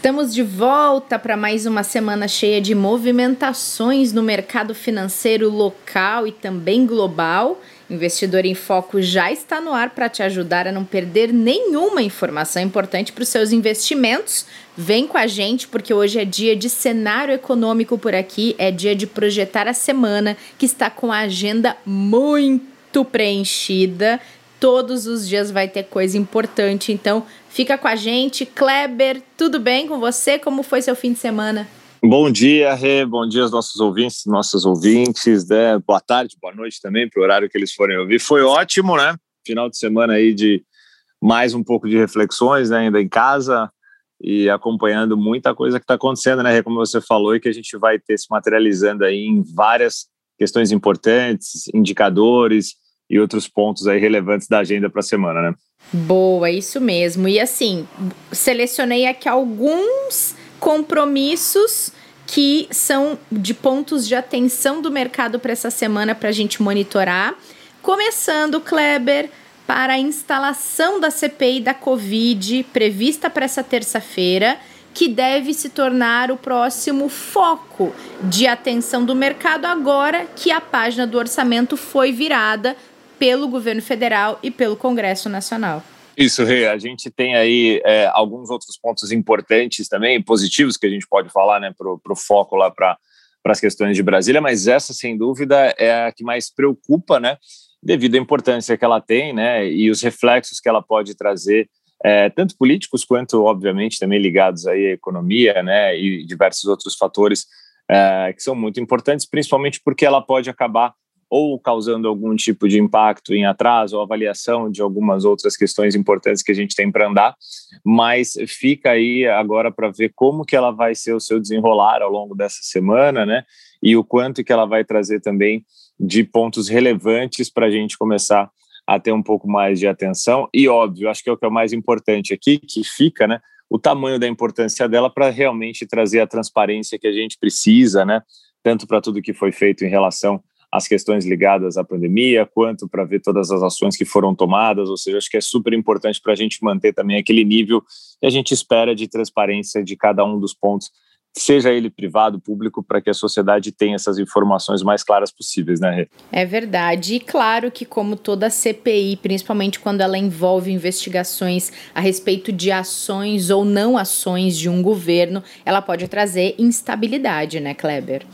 Estamos de volta para mais uma semana cheia de movimentações no mercado financeiro local e também global. Investidor em Foco já está no ar para te ajudar a não perder nenhuma informação importante para os seus investimentos. Vem com a gente porque hoje é dia de cenário econômico por aqui, é dia de projetar a semana que está com a agenda muito preenchida. Todos os dias vai ter coisa importante, então fica com a gente. Kleber, tudo bem com você? Como foi seu fim de semana? Bom dia, Rê. Bom dia aos nossos ouvintes, nossos ouvintes. Né? Boa tarde, boa noite também, para o horário que eles forem ouvir. Foi ótimo, né? Final de semana aí de mais um pouco de reflexões, né? ainda em casa e acompanhando muita coisa que está acontecendo, né, Rê? Como você falou, e que a gente vai ter se materializando aí em várias questões importantes, indicadores e outros pontos aí relevantes da agenda para a semana, né? Boa, isso mesmo. E assim, selecionei aqui alguns compromissos que são de pontos de atenção do mercado para essa semana para a gente monitorar. Começando, Kleber, para a instalação da CPI da Covid prevista para essa terça-feira, que deve se tornar o próximo foco de atenção do mercado agora que a página do orçamento foi virada pelo governo federal e pelo Congresso Nacional. Isso, Rê. A gente tem aí é, alguns outros pontos importantes também, positivos, que a gente pode falar né, para o foco lá para as questões de Brasília, mas essa, sem dúvida, é a que mais preocupa, né, devido à importância que ela tem né, e os reflexos que ela pode trazer, é, tanto políticos quanto, obviamente, também ligados aí à economia né, e diversos outros fatores é, que são muito importantes, principalmente porque ela pode acabar ou causando algum tipo de impacto em atraso ou avaliação de algumas outras questões importantes que a gente tem para andar, mas fica aí agora para ver como que ela vai ser o seu desenrolar ao longo dessa semana, né? E o quanto que ela vai trazer também de pontos relevantes para a gente começar a ter um pouco mais de atenção. E óbvio, acho que é o que é o mais importante aqui, que fica, né? O tamanho da importância dela para realmente trazer a transparência que a gente precisa, né? Tanto para tudo que foi feito em relação as questões ligadas à pandemia, quanto para ver todas as ações que foram tomadas, ou seja, acho que é super importante para a gente manter também aquele nível que a gente espera de transparência de cada um dos pontos, seja ele privado, público, para que a sociedade tenha essas informações mais claras possíveis, né, Rê? É verdade. E claro que, como toda CPI, principalmente quando ela envolve investigações a respeito de ações ou não ações de um governo, ela pode trazer instabilidade, né, Kleber?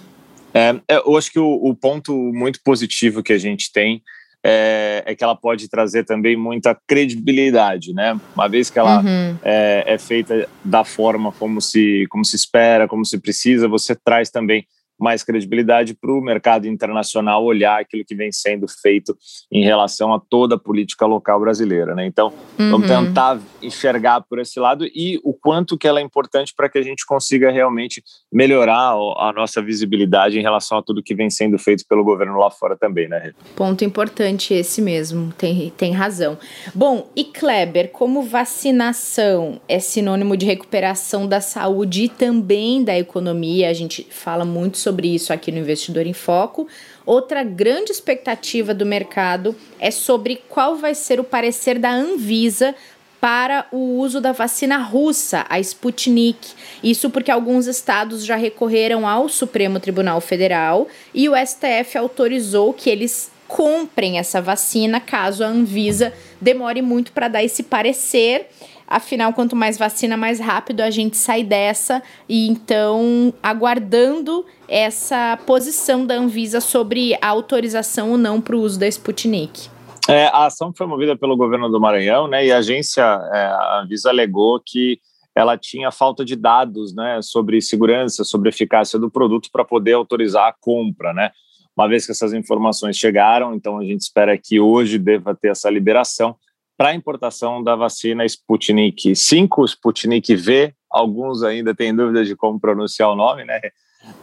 É, é, eu acho que o, o, ponto muito positivo que a gente tem é, é, que ela pode trazer também muita credibilidade, né? Uma vez que ela uhum. é, é feita da forma como se, como se espera, como se precisa, você traz também mais credibilidade para o mercado internacional olhar aquilo que vem sendo feito em relação a toda a política local brasileira, né? Então, uhum. vamos tentar enxergar por esse lado e o quanto que ela é importante para que a gente consiga realmente melhorar a nossa visibilidade em relação a tudo que vem sendo feito pelo governo lá fora também, né? Ponto importante esse mesmo, tem, tem razão. Bom, e Kleber, como vacinação é sinônimo de recuperação da saúde e também da economia, a gente fala muito sobre isso aqui no Investidor em Foco. Outra grande expectativa do mercado é sobre qual vai ser o parecer da Anvisa para o uso da vacina russa, a Sputnik. Isso porque alguns estados já recorreram ao Supremo Tribunal Federal e o STF autorizou que eles comprem essa vacina caso a Anvisa demore muito para dar esse parecer. Afinal, quanto mais vacina, mais rápido a gente sai dessa. E então, aguardando essa posição da Anvisa sobre a autorização ou não para o uso da Sputnik. É, a ação foi movida pelo governo do Maranhão, né? E a agência, é, a Anvisa alegou que ela tinha falta de dados, né, sobre segurança, sobre eficácia do produto para poder autorizar a compra, né? Uma vez que essas informações chegaram, então a gente espera que hoje deva ter essa liberação para a importação da vacina Sputnik 5, Sputnik V, alguns ainda têm dúvidas de como pronunciar o nome, né?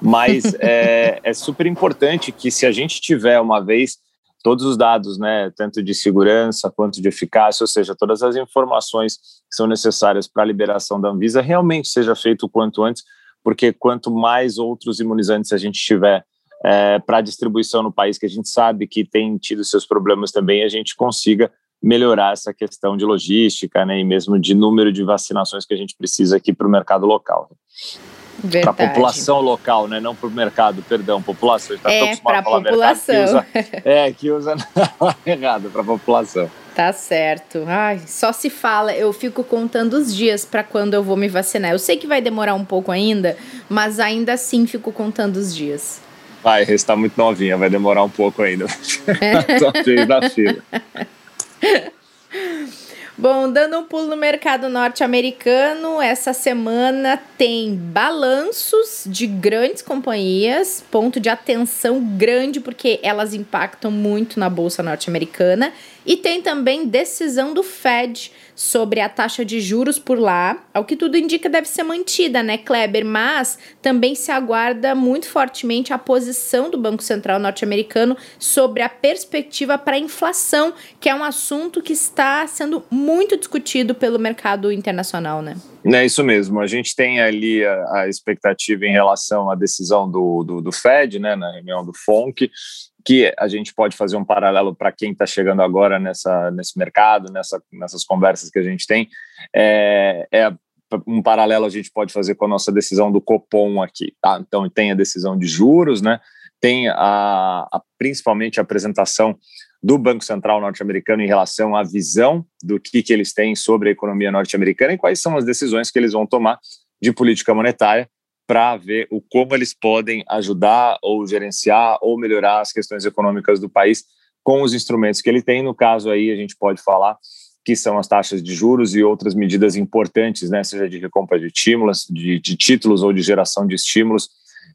Mas é, é super importante que se a gente tiver uma vez todos os dados, né, tanto de segurança quanto de eficácia, ou seja, todas as informações que são necessárias para a liberação da Anvisa, realmente seja feito o quanto antes, porque quanto mais outros imunizantes a gente tiver é, para distribuição no país, que a gente sabe que tem tido seus problemas também, a gente consiga melhorar essa questão de logística, né, e mesmo de número de vacinações que a gente precisa aqui para o mercado local para a população local, né? Não para o mercado, perdão, população. Está é, para a população. Que usa, é, que usa errado, para a população. Tá certo. Ai, só se fala, eu fico contando os dias para quando eu vou me vacinar. Eu sei que vai demorar um pouco ainda, mas ainda assim fico contando os dias. Vai, está muito novinha, vai demorar um pouco ainda. Só fez na fila. フフフ。Bom, dando um pulo no mercado norte-americano, essa semana tem balanços de grandes companhias, ponto de atenção grande porque elas impactam muito na bolsa norte-americana, e tem também decisão do Fed sobre a taxa de juros por lá. Ao que tudo indica, deve ser mantida, né, Kleber? Mas também se aguarda muito fortemente a posição do Banco Central norte-americano sobre a perspectiva para a inflação, que é um assunto que está sendo muito discutido pelo mercado internacional, né? É isso mesmo. A gente tem ali a, a expectativa em relação à decisão do, do, do Fed, né, na reunião do FONC, que a gente pode fazer um paralelo para quem está chegando agora nessa, nesse mercado, nessa, nessas conversas que a gente tem, é, é, um paralelo a gente pode fazer com a nossa decisão do Copom aqui, tá? Então tem a decisão de juros, né? Tem a, a principalmente a apresentação do Banco Central norte-americano em relação à visão do que, que eles têm sobre a economia norte-americana e quais são as decisões que eles vão tomar de política monetária para ver o como eles podem ajudar ou gerenciar ou melhorar as questões econômicas do país com os instrumentos que ele tem. No caso aí, a gente pode falar que são as taxas de juros e outras medidas importantes, né, seja de recompra de estímulos, de, de títulos ou de geração de estímulos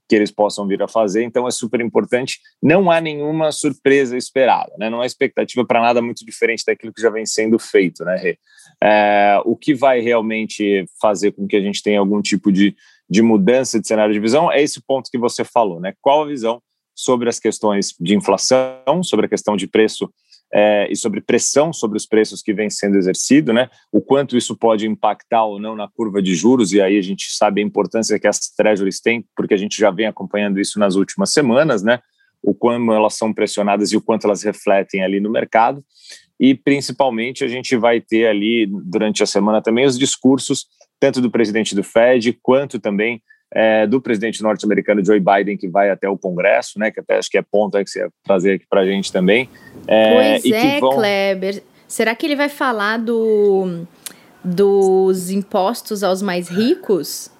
que eles possam vir a fazer. Então é super importante. Não há nenhuma surpresa esperada, né? Não há expectativa para nada muito diferente daquilo que já vem sendo feito, né? É, o que vai realmente fazer com que a gente tenha algum tipo de de mudança de cenário de visão é esse ponto que você falou, né? Qual a visão sobre as questões de inflação, sobre a questão de preço é, e sobre pressão sobre os preços que vem sendo exercido, né? O quanto isso pode impactar ou não na curva de juros, e aí a gente sabe a importância que as treasuries têm, porque a gente já vem acompanhando isso nas últimas semanas, né? O quanto elas são pressionadas e o quanto elas refletem ali no mercado. E principalmente a gente vai ter ali durante a semana também os discursos tanto do presidente do Fed quanto também é, do presidente norte-americano Joe Biden, que vai até o Congresso, né? Que até acho que é ponto aí que você ia trazer aqui para a gente também. É, pois é, vão... Kleber. Será que ele vai falar do, dos impostos aos mais ricos?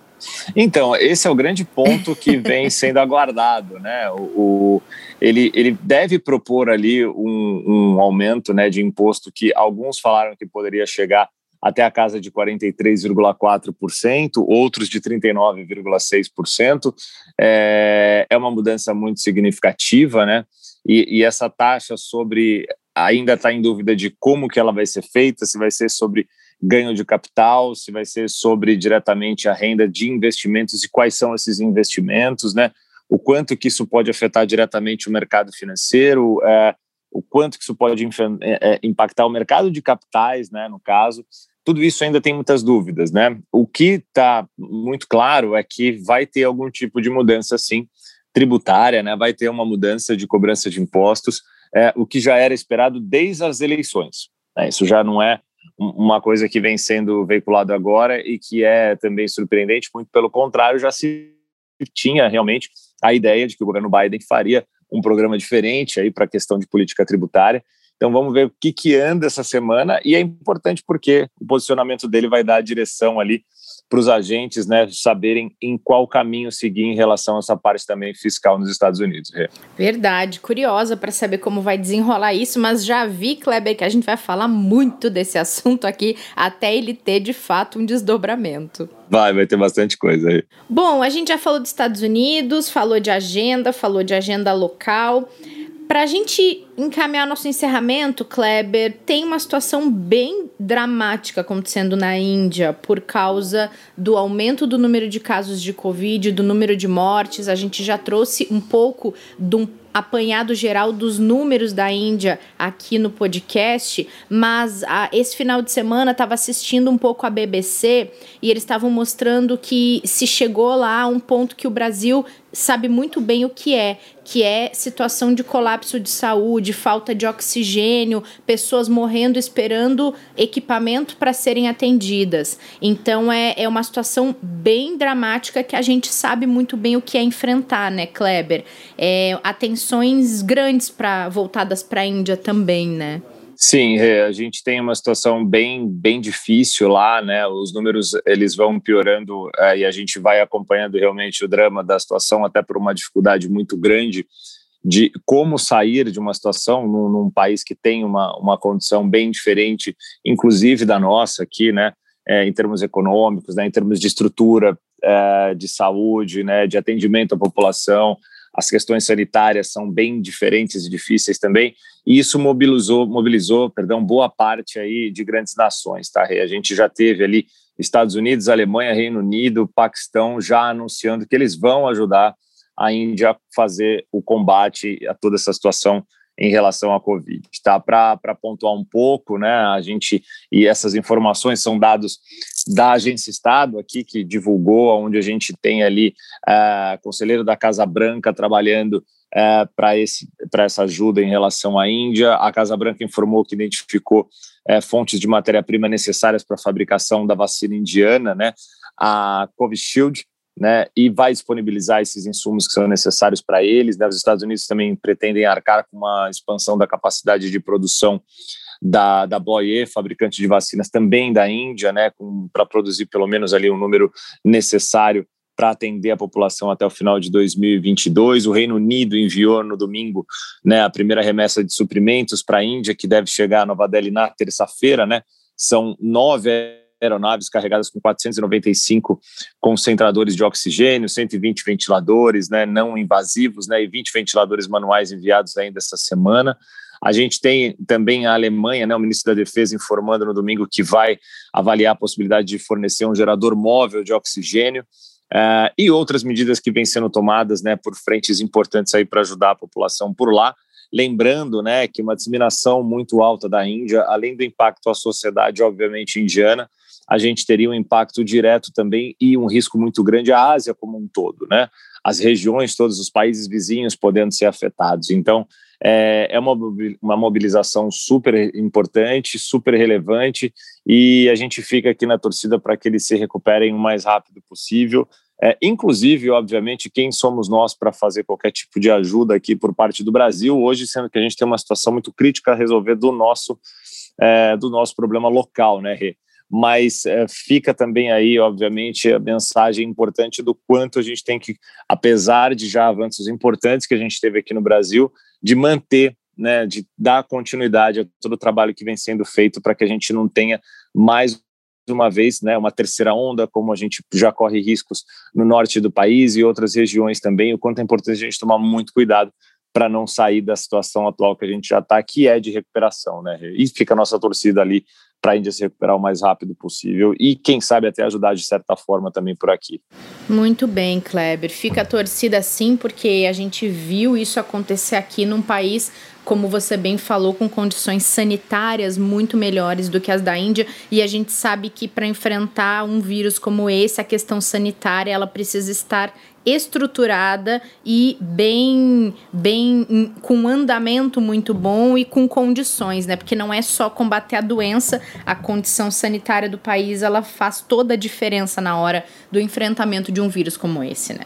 Então, esse é o grande ponto que vem sendo aguardado, né? O, o, ele, ele deve propor ali um, um aumento né, de imposto que alguns falaram que poderia chegar até a casa de 43,4%, outros de 39,6%. É, é uma mudança muito significativa, né? E, e essa taxa sobre ainda está em dúvida de como que ela vai ser feita, se vai ser sobre ganho de capital, se vai ser sobre diretamente a renda de investimentos e quais são esses investimentos, né? O quanto que isso pode afetar diretamente o mercado financeiro, é, o quanto que isso pode é, é, impactar o mercado de capitais, né, no caso, tudo isso ainda tem muitas dúvidas, né? O que está muito claro é que vai ter algum tipo de mudança, sim, tributária, né? Vai ter uma mudança de cobrança de impostos, é, o que já era esperado desde as eleições. Né? Isso já não é uma coisa que vem sendo veiculado agora e que é também surpreendente, muito pelo contrário, já se tinha realmente a ideia de que o governo Biden faria um programa diferente aí para a questão de política tributária. Então vamos ver o que, que anda essa semana e é importante porque o posicionamento dele vai dar a direção ali para os agentes né, saberem em qual caminho seguir em relação a essa parte também fiscal nos Estados Unidos. Verdade, curiosa para saber como vai desenrolar isso, mas já vi, Kleber, que a gente vai falar muito desse assunto aqui até ele ter de fato um desdobramento. Vai, vai ter bastante coisa aí. Bom, a gente já falou dos Estados Unidos, falou de agenda, falou de agenda local. Para a gente encaminhar nosso encerramento, Kleber, tem uma situação bem dramática acontecendo na Índia por causa do aumento do número de casos de Covid, do número de mortes. A gente já trouxe um pouco de um apanhado geral dos números da Índia aqui no podcast, mas a, esse final de semana estava assistindo um pouco a BBC e eles estavam mostrando que se chegou lá a um ponto que o Brasil sabe muito bem o que é, que é situação de colapso de saúde, falta de oxigênio, pessoas morrendo esperando equipamento para serem atendidas. Então é, é uma situação bem dramática que a gente sabe muito bem o que é enfrentar, né, Kleber? É, atenções grandes para voltadas para a Índia também, né? Sim, a gente tem uma situação bem, bem difícil lá, né? Os números eles vão piorando é, e a gente vai acompanhando realmente o drama da situação, até por uma dificuldade muito grande de como sair de uma situação num, num país que tem uma, uma condição bem diferente, inclusive da nossa aqui, né? É, em termos econômicos, né? Em termos de estrutura é, de saúde, né? De atendimento à população as questões sanitárias são bem diferentes e difíceis também, e isso mobilizou, mobilizou, perdão, boa parte aí de grandes nações, tá? A gente já teve ali Estados Unidos, Alemanha, Reino Unido, Paquistão já anunciando que eles vão ajudar a Índia fazer o combate a toda essa situação em relação à Covid. Tá? Para pontuar um pouco, né, a gente, e essas informações são dados da Agência Estado aqui, que divulgou, onde a gente tem ali uh, conselheiro da Casa Branca trabalhando uh, para essa ajuda em relação à Índia. A Casa Branca informou que identificou uh, fontes de matéria-prima necessárias para a fabricação da vacina indiana, né, a Covishield, né, e vai disponibilizar esses insumos que são necessários para eles. Né? Os Estados Unidos também pretendem arcar com uma expansão da capacidade de produção da, da Boye, fabricante de vacinas também da Índia, né, para produzir pelo menos ali um número necessário para atender a população até o final de 2022. O Reino Unido enviou no domingo né, a primeira remessa de suprimentos para a Índia, que deve chegar a Nova Delhi na terça-feira. Né? São nove aeronaves carregadas com 495 concentradores de oxigênio, 120 ventiladores né, não invasivos né, e 20 ventiladores manuais enviados ainda essa semana. A gente tem também a Alemanha, né, o ministro da Defesa informando no domingo que vai avaliar a possibilidade de fornecer um gerador móvel de oxigênio uh, e outras medidas que vêm sendo tomadas né, por frentes importantes aí para ajudar a população por lá. Lembrando né, que uma disseminação muito alta da Índia, além do impacto à sociedade, obviamente, indiana, a gente teria um impacto direto também e um risco muito grande à Ásia como um todo, né? As regiões, todos os países vizinhos podendo ser afetados. Então, é, é uma, uma mobilização super importante, super relevante, e a gente fica aqui na torcida para que eles se recuperem o mais rápido possível. É, inclusive, obviamente, quem somos nós para fazer qualquer tipo de ajuda aqui por parte do Brasil, hoje, sendo que a gente tem uma situação muito crítica a resolver do nosso, é, do nosso problema local, né, Rê? Mas é, fica também aí, obviamente, a mensagem importante do quanto a gente tem que, apesar de já avanços importantes que a gente teve aqui no Brasil, de manter, né, de dar continuidade a todo o trabalho que vem sendo feito para que a gente não tenha mais uma vez, né, uma terceira onda, como a gente já corre riscos no norte do país e outras regiões também, o quanto é importante a gente tomar muito cuidado para não sair da situação atual que a gente já está, que é de recuperação, né? E fica a nossa torcida ali para a Índia se recuperar o mais rápido possível e, quem sabe, até ajudar de certa forma também por aqui. Muito bem, Kleber. Fica a torcida sim, porque a gente viu isso acontecer aqui num país como você bem falou, com condições sanitárias muito melhores do que as da Índia, e a gente sabe que para enfrentar um vírus como esse, a questão sanitária ela precisa estar estruturada e bem, bem com um andamento muito bom e com condições, né? Porque não é só combater a doença, a condição sanitária do país ela faz toda a diferença na hora do enfrentamento de um vírus como esse, né?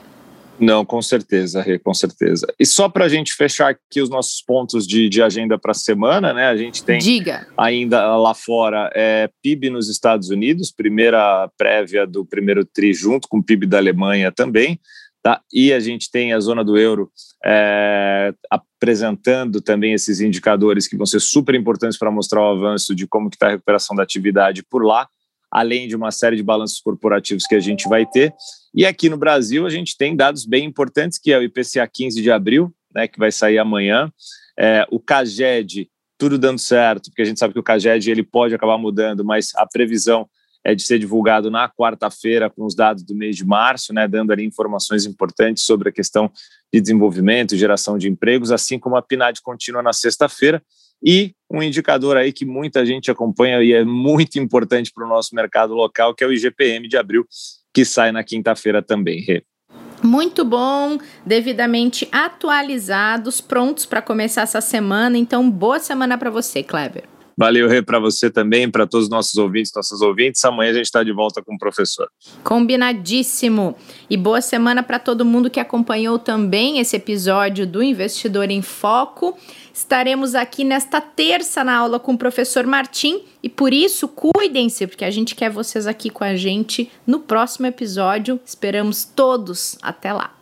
Não, com certeza, Rê, com certeza. E só para a gente fechar aqui os nossos pontos de, de agenda para a semana, né? A gente tem Diga. ainda lá fora é, PIB nos Estados Unidos, primeira prévia do primeiro TRI junto com o PIB da Alemanha também. Tá? E a gente tem a zona do euro é, apresentando também esses indicadores que vão ser super importantes para mostrar o avanço de como está a recuperação da atividade por lá, além de uma série de balanços corporativos que a gente vai ter. E aqui no Brasil a gente tem dados bem importantes, que é o IPCA 15 de abril, né, que vai sair amanhã, é, o CAGED, tudo dando certo, porque a gente sabe que o CAGED ele pode acabar mudando, mas a previsão é de ser divulgado na quarta-feira com os dados do mês de março, né, dando ali informações importantes sobre a questão de desenvolvimento e geração de empregos, assim como a PNAD contínua na sexta-feira. E um indicador aí que muita gente acompanha e é muito importante para o nosso mercado local, que é o IGPM de abril, que sai na quinta-feira também. Muito bom, devidamente atualizados, prontos para começar essa semana. Então, boa semana para você, Kleber. Valeu, Rê, para você também, para todos os nossos ouvintes, nossas ouvintes. Amanhã a gente está de volta com o professor. Combinadíssimo. E boa semana para todo mundo que acompanhou também esse episódio do Investidor em Foco. Estaremos aqui nesta terça na aula com o professor Martim e por isso cuidem-se, porque a gente quer vocês aqui com a gente no próximo episódio. Esperamos todos. Até lá.